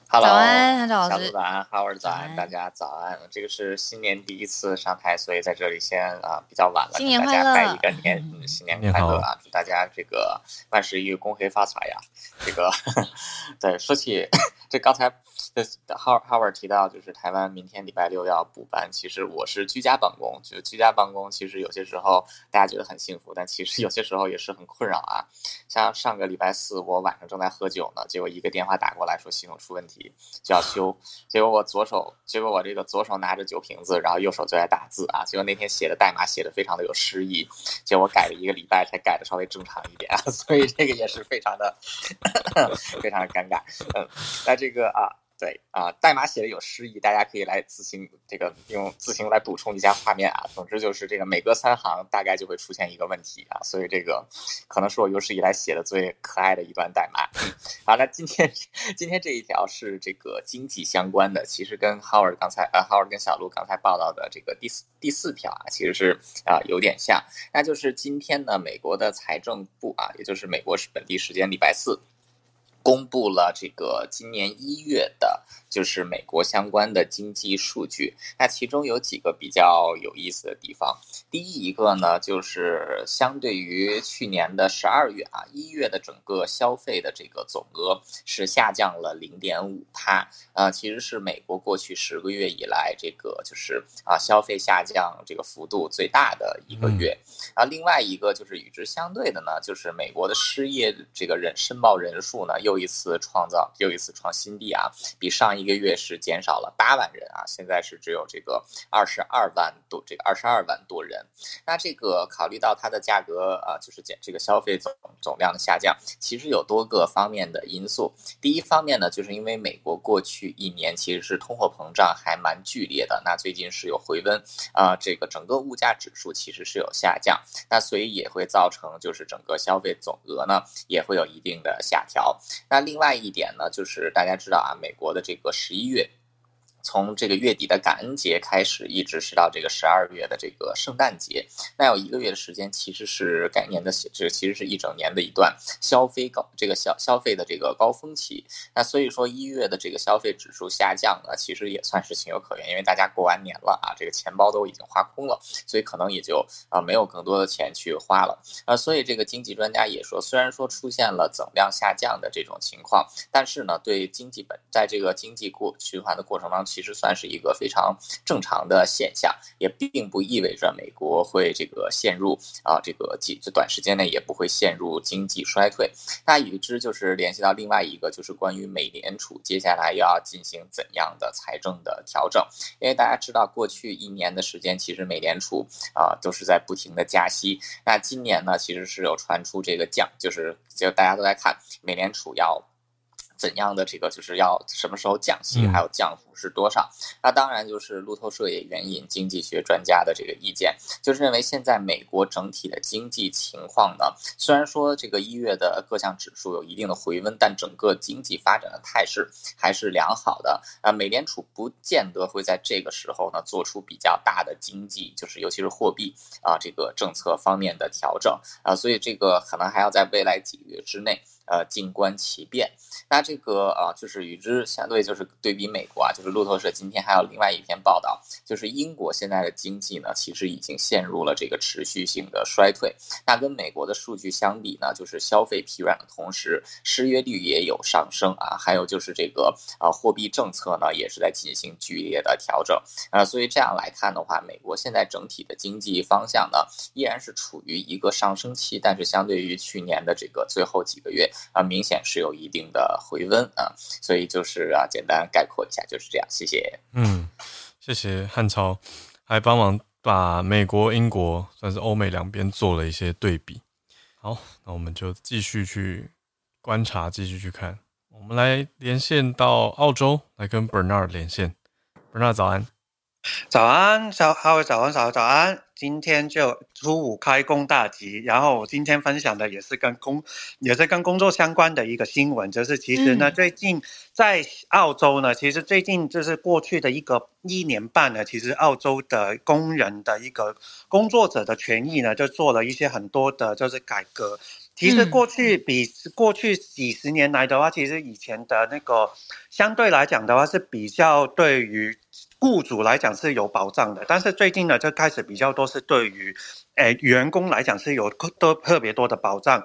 ，Hello，早安，汉超老师。早安，Howard 早安，大家早安。这个是新年第一次上台，所以在这里先啊比较晚了，新年给大家拜一个年，嗯、新年快乐啊！祝大家这个万事如意，恭喜发财呀！这个 <laughs> 对，说起这刚才。这 Howard 提到，就是台湾明天礼拜六要补班。其实我是居家办公，就居家办公，其实有些时候大家觉得很幸福，但其实有些时候也是很困扰啊。像上个礼拜四，我晚上正在喝酒呢，结果一个电话打过来说系统出问题，就要 <laughs> 修。结果我左手，结果我这个左手拿着酒瓶子，然后右手就在打字啊。结果那天写的代码写的非常的有诗意，结果我改了一个礼拜才改的稍微正常一点啊，<laughs> 所以这个也是非常的 <laughs> 非常的尴尬。嗯，那这个啊。对啊，代码写的有诗意，大家可以来自行这个用自行来补充一下画面啊。总之就是这个每隔三行大概就会出现一个问题啊，所以这个可能是我有史以来写的最可爱的一段代码。嗯、好，那今天今天这一条是这个经济相关的，其实跟 Howard 刚才呃 Howard 跟小路刚才报道的这个第四第四条啊，其实是啊有点像，那就是今天呢，美国的财政部啊，也就是美国是本地时间礼拜四。公布了这个今年一月的，就是美国相关的经济数据。那其中有几个比较有意思的地方。第一一个呢，就是相对于去年的十二月啊，一月的整个消费的这个总额是下降了零点五帕。呃，其实是美国过去十个月以来这个就是啊消费下降这个幅度最大的一个月。啊，另外一个就是与之相对的呢，就是美国的失业这个人申报人数呢又。又一次创造，又一次创新低啊！比上一个月是减少了八万人啊，现在是只有这个二十二万多，这个二十二万多人。那这个考虑到它的价格啊，就是减这个消费总总量的下降，其实有多个方面的因素。第一方面呢，就是因为美国过去一年其实是通货膨胀还蛮剧烈的，那最近是有回温啊，这个整个物价指数其实是有下降，那所以也会造成就是整个消费总额呢也会有一定的下调。那另外一点呢，就是大家知道啊，美国的这个十一月。从这个月底的感恩节开始，一直是到这个十二月的这个圣诞节，那有一个月的时间，其实是改年的，这其实是一整年的一段消费高这个消消费的这个高峰期。那所以说一月的这个消费指数下降呢，其实也算是情有可原，因为大家过完年了啊，这个钱包都已经花空了，所以可能也就啊没有更多的钱去花了啊。所以这个经济专家也说，虽然说出现了总量下降的这种情况，但是呢，对经济本在这个经济过循环的过程当中。其实算是一个非常正常的现象，也并不意味着美国会这个陷入啊这个几这短时间内也不会陷入经济衰退。那与之就是联系到另外一个，就是关于美联储接下来要进行怎样的财政的调整，因为大家知道过去一年的时间，其实美联储啊都是在不停的加息。那今年呢，其实是有传出这个降，就是就大家都在看美联储要。怎样的这个就是要什么时候降息，还有降幅是多少？那当然就是路透社也援引经济学专家的这个意见，就是认为现在美国整体的经济情况呢，虽然说这个一月的各项指数有一定的回温，但整个经济发展的态势还是良好的。啊，美联储不见得会在这个时候呢做出比较大的经济，就是尤其是货币啊这个政策方面的调整啊，所以这个可能还要在未来几个月之内。呃，静观其变。那这个啊，就是与之相对，就是对比美国啊，就是路透社今天还有另外一篇报道，就是英国现在的经济呢，其实已经陷入了这个持续性的衰退。那跟美国的数据相比呢，就是消费疲软的同时，失业率也有上升啊，还有就是这个啊，货币政策呢也是在进行剧烈的调整啊。所以这样来看的话，美国现在整体的经济方向呢，依然是处于一个上升期，但是相对于去年的这个最后几个月。啊，明显是有一定的回温啊，所以就是啊，简单概括一下就是这样，谢谢。嗯，谢谢汉超，还帮忙把美国、英国算是欧美两边做了一些对比。好，那我们就继续去观察，继续去看。我们来连线到澳洲，来跟 Bernard 连线。Bernard 早安。早安，早哈喽，早安，早早安。今天就初五开工大吉，然后我今天分享的也是跟工，也是跟工作相关的一个新闻，就是其实呢，最近在澳洲呢，其实最近就是过去的一个一年半呢，其实澳洲的工人的一个工作者的权益呢，就做了一些很多的，就是改革。其实过去比过去几十年来的话，其实以前的那个相对来讲的话是比较对于。雇主来讲是有保障的，但是最近呢，就开始比较多是对于，诶员工来讲是有都特别多的保障。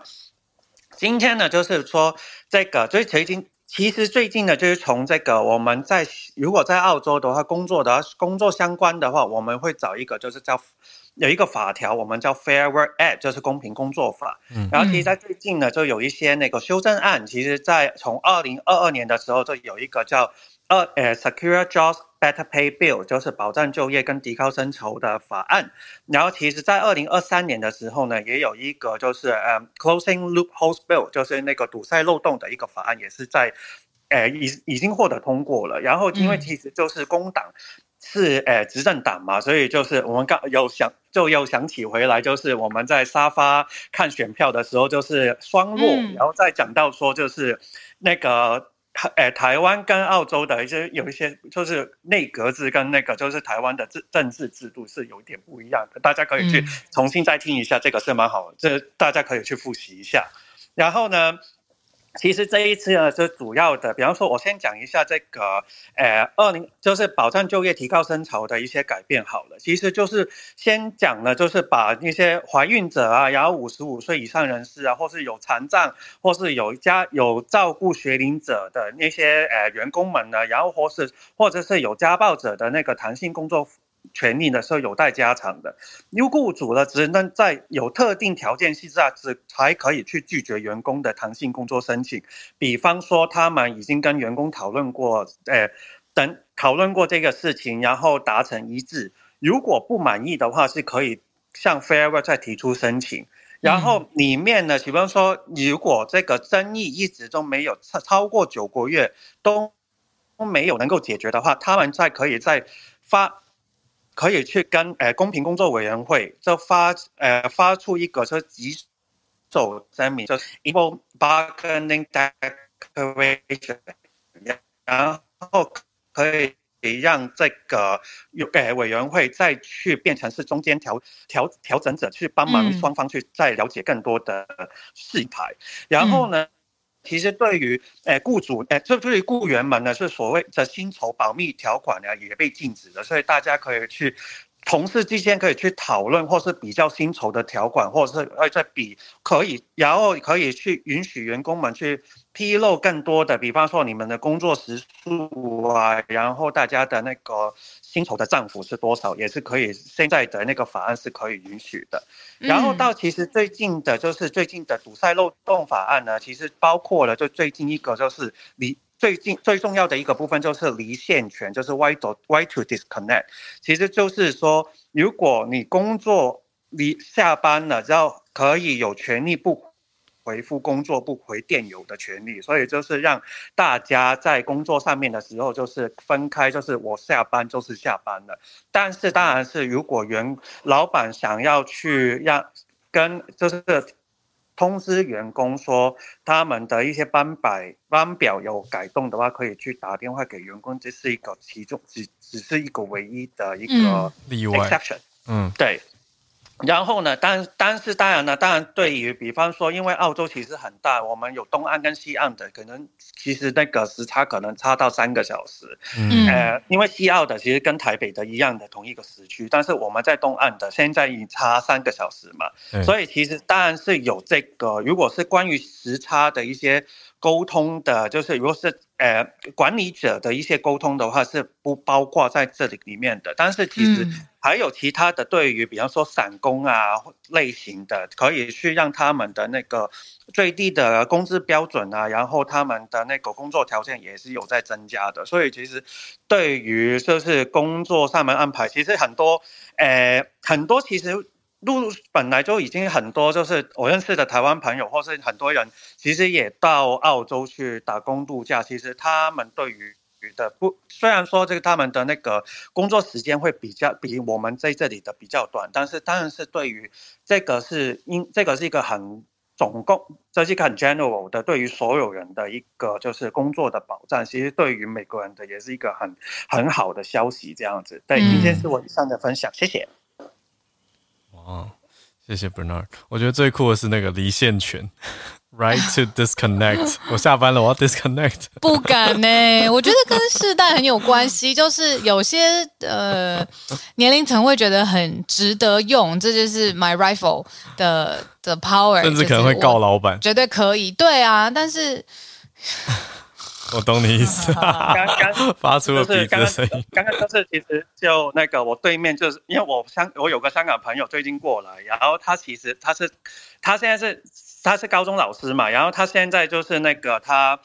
今天呢，就是说这个，最最近其实最近呢，就是从这个我们在如果在澳洲的话工作的话，工作相关的话，我们会找一个就是叫有一个法条，我们叫 Fair Work Act，就是公平工作法。嗯，然后其实在最近呢，就有一些那个修正案，其实在从二零二二年的时候就有一个叫。二呃，Secure Jobs Better Pay Bill 就是保障就业跟提高薪酬的法案。然后，其实，在二零二三年的时候呢，也有一个就是呃，Closing Loopholes Bill，就是那个堵塞漏洞的一个法案，也是在呃已已经获得通过了。然后，因为其实就是工党是呃执政党嘛，所以就是我们刚有想就又想起回来，就是我们在沙发看选票的时候，就是双落，嗯、然后再讲到说就是那个。台台湾跟澳洲的一些有一些就是内阁制跟那个就是台湾的政政治制度是有一点不一样的，大家可以去重新再听一下，这个是蛮好的，这大家可以去复习一下。然后呢，其实这一次呢，就主要的，比方说，我先讲一下这个，呃，二零就是保障就业、提高薪酬的一些改变好了。其实就是先讲呢，就是把那些怀孕者啊，然后五十五岁以上人士啊，或是有残障，或是有家有照顾学龄者的那些呃员工们呢，然后或是或者是有家暴者的那个弹性工作。权利呢是有待加强的，因为雇主呢只能在有特定条件之下，只才可以去拒绝员工的弹性工作申请。比方说，他们已经跟员工讨论过，呃，等讨论过这个事情，然后达成一致。如果不满意的话，是可以向 Fair Work 再提出申请。然后里面呢，比方说，如果这个争议一直都没有超超过九个月都都没有能够解决的话，他们再可以再发。可以去跟呃公平工作委员会就发呃发出一个说举手声明，就 equal bargaining declaration，然后可以让这个呃委员会再去变成是中间调调调整者，去帮忙双方去再了解更多的事态，然后呢。其实对于诶雇主诶，这对于雇员们呢，是所谓的薪酬保密条款呢，也被禁止了，所以大家可以去同事之间可以去讨论，或是比较薪酬的条款，或者是呃在比可以，然后可以去允许员工们去披露更多的，比方说你们的工作时数啊，然后大家的那个薪酬的涨幅是多少，也是可以。现在的那个法案是可以允许的。然后到其实最近的，就是最近的堵塞漏洞法案呢，其实包括了就最近一个就是离。最近最重要的一个部分就是离线权，就是 right to right to disconnect，其实就是说，如果你工作离下班了，然后可以有权利不回复工作、不回电邮的权利，所以就是让大家在工作上面的时候就是分开，就是我下班就是下班了。但是当然是如果员老板想要去让跟就是。通知员工说他们的一些班表班表有改动的话，可以去打电话给员工，这是一个其中只只是一个唯一的一个例外 exception。嗯，对。然后呢，但但是当然呢，当然对于比方说，因为澳洲其实很大，我们有东岸跟西岸的，可能其实那个时差可能差到三个小时。嗯，呃，因为西澳的其实跟台北的一样的同一个时区，但是我们在东岸的现在已经差三个小时嘛，嗯，所以其实当然是有这个，如果是关于时差的一些。沟通的，就是如果是呃管理者的一些沟通的话，是不包括在这里里面的。但是其实还有其他的，对于比方说散工啊类型的，可以去让他们的那个最低的工资标准啊，然后他们的那个工作条件也是有在增加的。所以其实对于就是工作上面安排，其实很多呃很多其实。路本来就已经很多，就是我认识的台湾朋友，或是很多人，其实也到澳洲去打工度假。其实他们对于的不，虽然说这个他们的那个工作时间会比较比我们在这里的比较短，但是当然是对于这个是因这个是一个很总共，这是一个很 general 的，对于所有人的一个就是工作的保障。其实对于美国人的也是一个很很好的消息，这样子。对，今天是我以上的分享，谢谢。哦，谢谢 Bernard。我觉得最酷的是那个离线权，right to disconnect。我下班了，我要 disconnect。不敢呢、欸，我觉得跟世代很有关系。就是有些呃年龄层会觉得很值得用，这就是 my rifle 的的 power，甚至可能会告老板。绝对可以，对啊，但是。我懂你意思，<laughs> 刚刚发出了鼻子的声音。刚刚就是其实就那个我对面就是因为我香我有个香港朋友最近过来，然后他其实他是他现在是他是高中老师嘛，然后他现在就是那个他。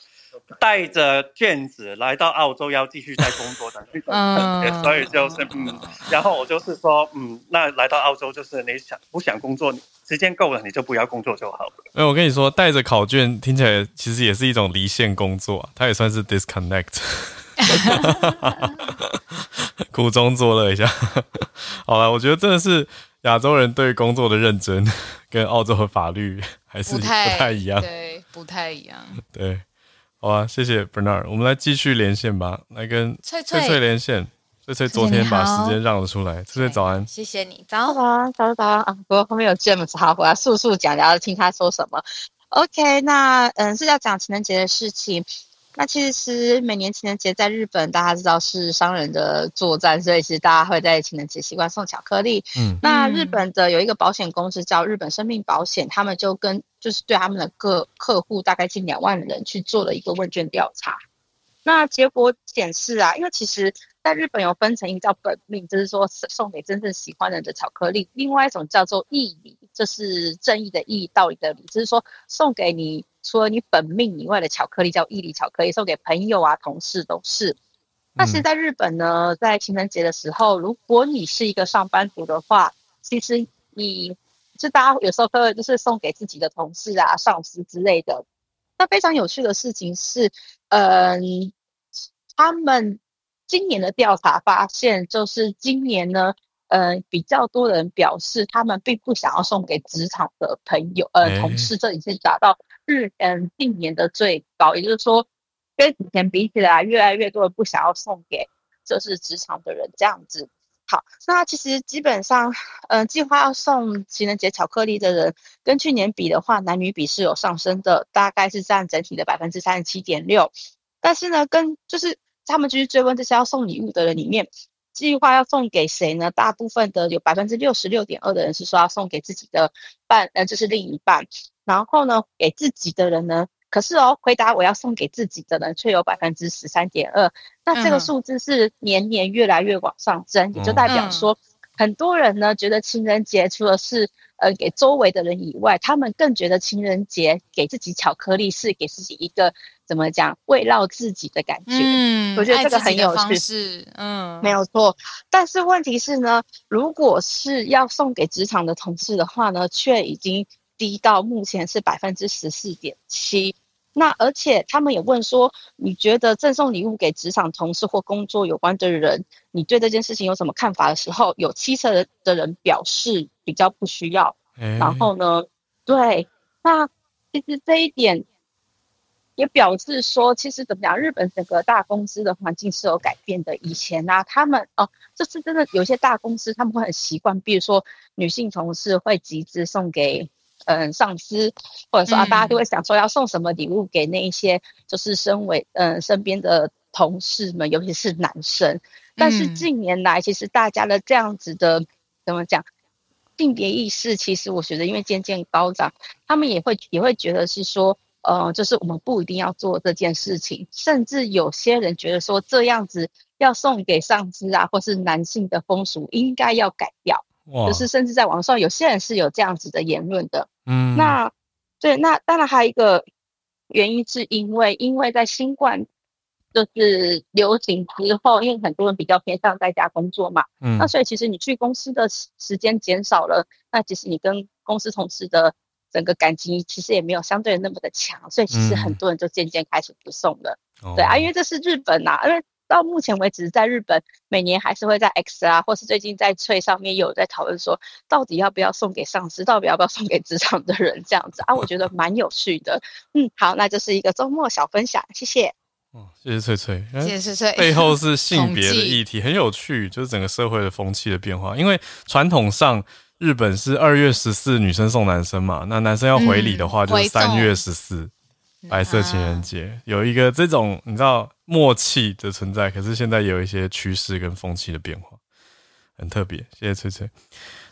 带着卷子来到澳洲，要继续在工作的，<laughs> 嗯，<laughs> 所以就是嗯，然后我就是说，嗯，那来到澳洲就是你想不想工作，时间够了你就不要工作就好了。哎，我跟你说，带着考卷听起来其实也是一种离线工作，它也算是 disconnect，<laughs> 苦中作乐一下。好了，我觉得真的是亚洲人对工作的认真，跟澳洲的法律还是不太，不太一样，对，不太一样，对。好啊，谢谢 Bernard，我们来继续连线吧，来跟翠翠，翠翠连线。翠翠昨天把时间让了出来，翠翠早安。谢谢你，早安，早安，早安啊！不过后面有 James，好，我要速速讲，然后听他说什么。OK，那嗯是要讲情人节的事情。那其实每年情人节在日本，大家知道是商人的作战，所以其实大家会在情人节习惯送巧克力。嗯，那日本的有一个保险公司叫日本生命保险，他们就跟就是对他们的各客户大概近两万人去做了一个问卷调查。那结果显示啊，因为其实在日本有分成一个叫本命，就是说送给真正喜欢人的巧克力；另外一种叫做义理，这、就是正义的义，道理的理，就是说送给你。除了你本命以外的巧克力叫义理巧克力，送给朋友啊、同事都是。那其实在日本呢，在情人节的时候，如果你是一个上班族的话，其实你就大家有时候会就是送给自己的同事啊、上司之类的。那非常有趣的事情是，嗯，他们今年的调查发现，就是今年呢，嗯，比较多人表示他们并不想要送给职场的朋友、呃同事，这已经达到。是嗯，近年的最高，也就是说，跟以前比起来，越来越多人不想要送给就是职场的人这样子。好，那其实基本上，嗯，计划要送情人节巧克力的人，跟去年比的话，男女比是有上升的，大概是占整体的百分之三十七点六。但是呢，跟就是他们继续追问这些要送礼物的人里面，计划要送给谁呢？大部分的有百分之六十六点二的人是说要送给自己的伴，呃，就是另一半。然后呢，给自己的人呢，可是哦，回答我要送给自己的人却有百分之十三点二。那这个数字是年年越来越往上增，嗯、也就代表说，很多人呢觉得情人节除了是呃给周围的人以外，他们更觉得情人节给自己巧克力是给自己一个。怎么讲慰劳自己的感觉？嗯，我觉得这个很有趣。嗯，没有错。但是问题是呢，如果是要送给职场的同事的话呢，却已经低到目前是百分之十四点七。那而且他们也问说，你觉得赠送礼物给职场同事或工作有关的人，你对这件事情有什么看法的时候，有七成的人表示比较不需要。欸、然后呢，对，那其实这一点。也表示说，其实怎么讲，日本整个大公司的环境是有改变的。以前呢、啊，他们哦，这次真的，有些大公司他们会很习惯，比如说女性同事会集资送给嗯上司，或者说啊，大家就会想说要送什么礼物给那一些就是身为嗯身边的同事们，尤其是男生。但是近年来，其实大家的这样子的怎么讲，性别意识，其实我觉得因为渐渐高涨，他们也会也会觉得是说。呃，就是我们不一定要做这件事情，甚至有些人觉得说这样子要送给上司啊，或是男性的风俗应该要改掉。哇就是甚至在网上有些人是有这样子的言论的。嗯，那对，那当然还有一个原因是因为，因为在新冠就是流行之后，因为很多人比较偏向在家工作嘛，嗯，那所以其实你去公司的时间减少了，那其实你跟公司同事的。整个感情其实也没有相对那么的强，所以其实很多人就渐渐开始不送了。嗯、对啊，因为这是日本呐、啊，因为到目前为止，在日本每年还是会在 X 啊，或是最近在翠上面有在讨论说，到底要不要送给上司，到底要不要送给职场的人这样子啊，我觉得蛮有趣的。嗯，好，那就是一个周末小分享，谢谢。哦，谢谢翠翠，谢谢翠翠。背后是性别的议题，很有趣，就是整个社会的风气的变化，因为传统上。日本是二月十四女生送男生嘛，那男生要回礼的话就是三月十四，白色情人节，有一个这种你知道默契的存在。可是现在有一些趋势跟风气的变化，很特别。谢谢翠翠。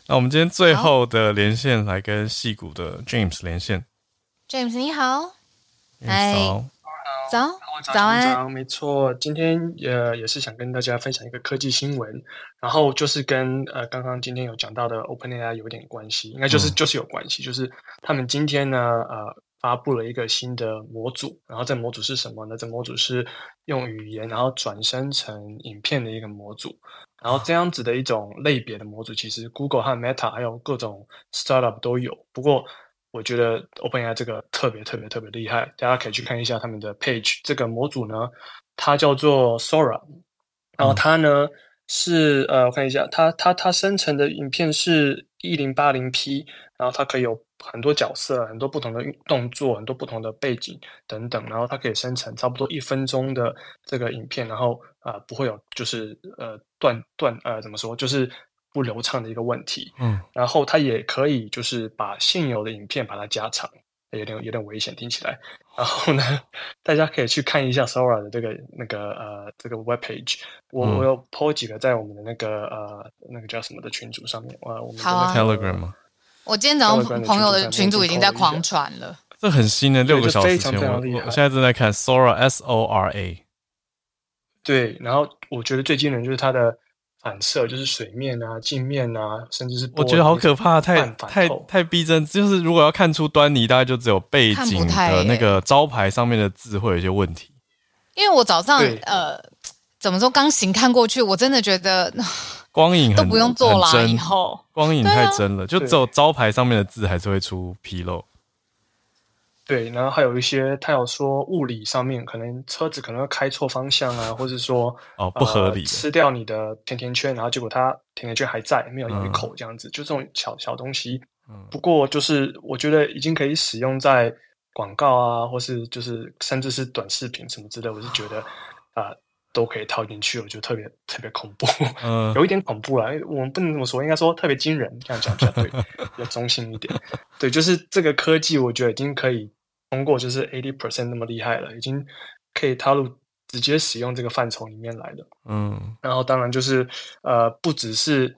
那我们今天最后的连线来跟戏骨的 James 连线。James 你好，嗨。早，早安，早安，没错，今天也也是想跟大家分享一个科技新闻，然后就是跟呃刚刚今天有讲到的 OpenAI 有点关系，应该就是就是有关系，就是他们今天呢呃发布了一个新的模组，然后这模组是什么呢？这模组是用语言然后转生成影片的一个模组，然后这样子的一种类别的模组，其实 Google 和 Meta 还有各种 Startup 都有，不过。我觉得 OpenAI 这个特别特别特别厉害，大家可以去看一下他们的 page。这个模组呢，它叫做 Sora，然后它呢是呃，我看一下，它它它生成的影片是一零八零 P，然后它可以有很多角色、很多不同的动作、很多不同的背景等等，然后它可以生成差不多一分钟的这个影片，然后啊、呃、不会有就是呃断断呃怎么说就是。不流畅的一个问题，嗯，然后它也可以就是把现有的影片把它加长，有点有点危险听起来。然后呢，大家可以去看一下 Sora 的这个那个呃这个 web page，我、嗯、我有 po 几个在我们的那个呃那个叫什么的群组上面，呃，我们的 Telegram 吗？<laughs> 我今天早上朋友的群组已经在狂传了，这很新的，六个小时前，我我现在正在看 Sora S O R A，对，然后我觉得最惊人就是它的。反射就是水面啊、镜面啊，甚至是我觉得好可怕，太太太逼真。就是如果要看出端倪，大概就只有背景的那个招牌上面的字会有一些问题。因为我早上呃，怎么说刚行看过去，我真的觉得光影都不用做了，以后光影太真了，啊、就只有招牌上面的字还是会出纰漏。对，然后还有一些，他有说物理上面可能车子可能会开错方向啊，或者说哦不合理、呃，吃掉你的甜甜圈，然后结果它甜甜圈还在，没有咬一口这样子，嗯、就这种小小东西。嗯、不过就是我觉得已经可以使用在广告啊，或是就是甚至是短视频什么之类，我是觉得啊、呃、都可以套进去，我觉得特别特别恐怖，嗯，<laughs> 有一点恐怖啦。我们不能这么说，应该说特别惊人，这样讲比较对，<laughs> 比较中性一点。对，就是这个科技，我觉得已经可以。通过就是 eighty percent 那么厉害了，已经可以踏入直接使用这个范畴里面来的。嗯，然后当然就是呃，不只是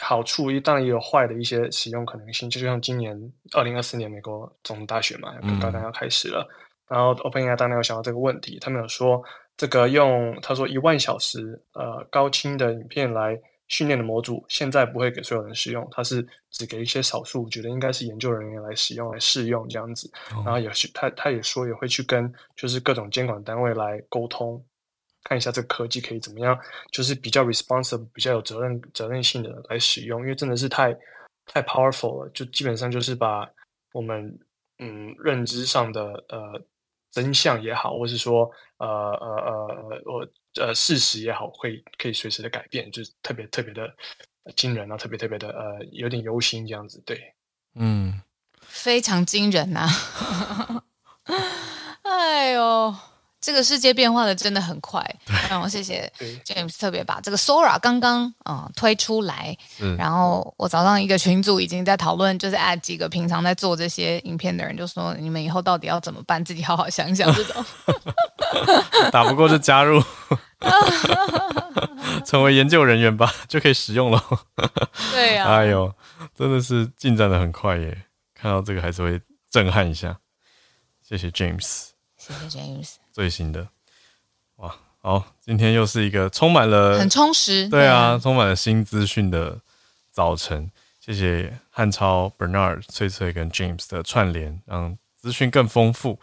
好处，当然也有坏的一些使用可能性。就像今年二零二四年美国总统大选嘛，刚刚要开始了，嗯、然后 OpenAI 当然有想到这个问题，他们有说这个用他说一万小时呃高清的影片来。训练的模组现在不会给所有人使用，它是只给一些少数，觉得应该是研究人员来使用来试用这样子。哦、然后也是他他也说也会去跟就是各种监管单位来沟通，看一下这个科技可以怎么样，就是比较 responsive、比较有责任责任性的来使用，因为真的是太太 powerful 了，就基本上就是把我们嗯认知上的呃真相也好，或是说呃呃呃我。呃，事实也好，会可以随时的改变，就是特别特别的惊人啊，特别特别的呃，有点忧心这样子，对，嗯，非常惊人呐、啊，<laughs> 哎呦。这个世界变化的真的很快，<laughs> 然后谢谢 James 特别把这个 Sora 刚刚啊推出来，然后我早上一个群组已经在讨论，就是 add 几个平常在做这些影片的人，就说你们以后到底要怎么办，自己好好想想这种，<laughs> 打不过就加入，<laughs> 成为研究人员吧，就可以使用了。对呀、啊，哎呦，真的是进展的很快耶，看到这个还是会震撼一下。谢谢 James，谢谢 James。最新的，哇，好，今天又是一个充满了很充实，对啊，充满了新资讯的早晨。谢谢汉超、Bernard、翠翠跟 James 的串联，让资讯更丰富。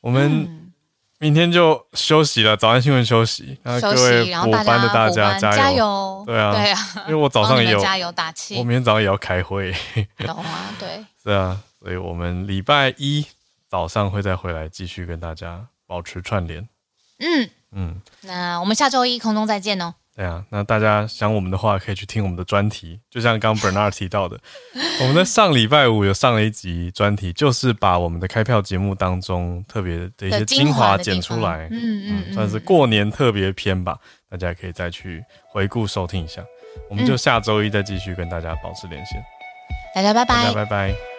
我们明天就休息了，早安新闻休息。那各位补班的大家加油，对啊，对啊，因为我早上也有加油打气，我明天早上也要开会，<laughs> 懂啊？对，是啊，所以我们礼拜一早上会再回来继续跟大家。保持串联，嗯。嗯，那我们下周一空中再见哦。对啊，那大家想我们的话，可以去听我们的专题，就像刚 Bernard 提到的，<laughs> 我们的上礼拜五有上了一集专题，就是把我们的开票节目当中特别的一些精华剪出来，嗯嗯，嗯，算是过年特别篇吧，大家可以再去回顾收听一下。我们就下周一再继续跟大家保持连线，大家拜拜，大家拜拜。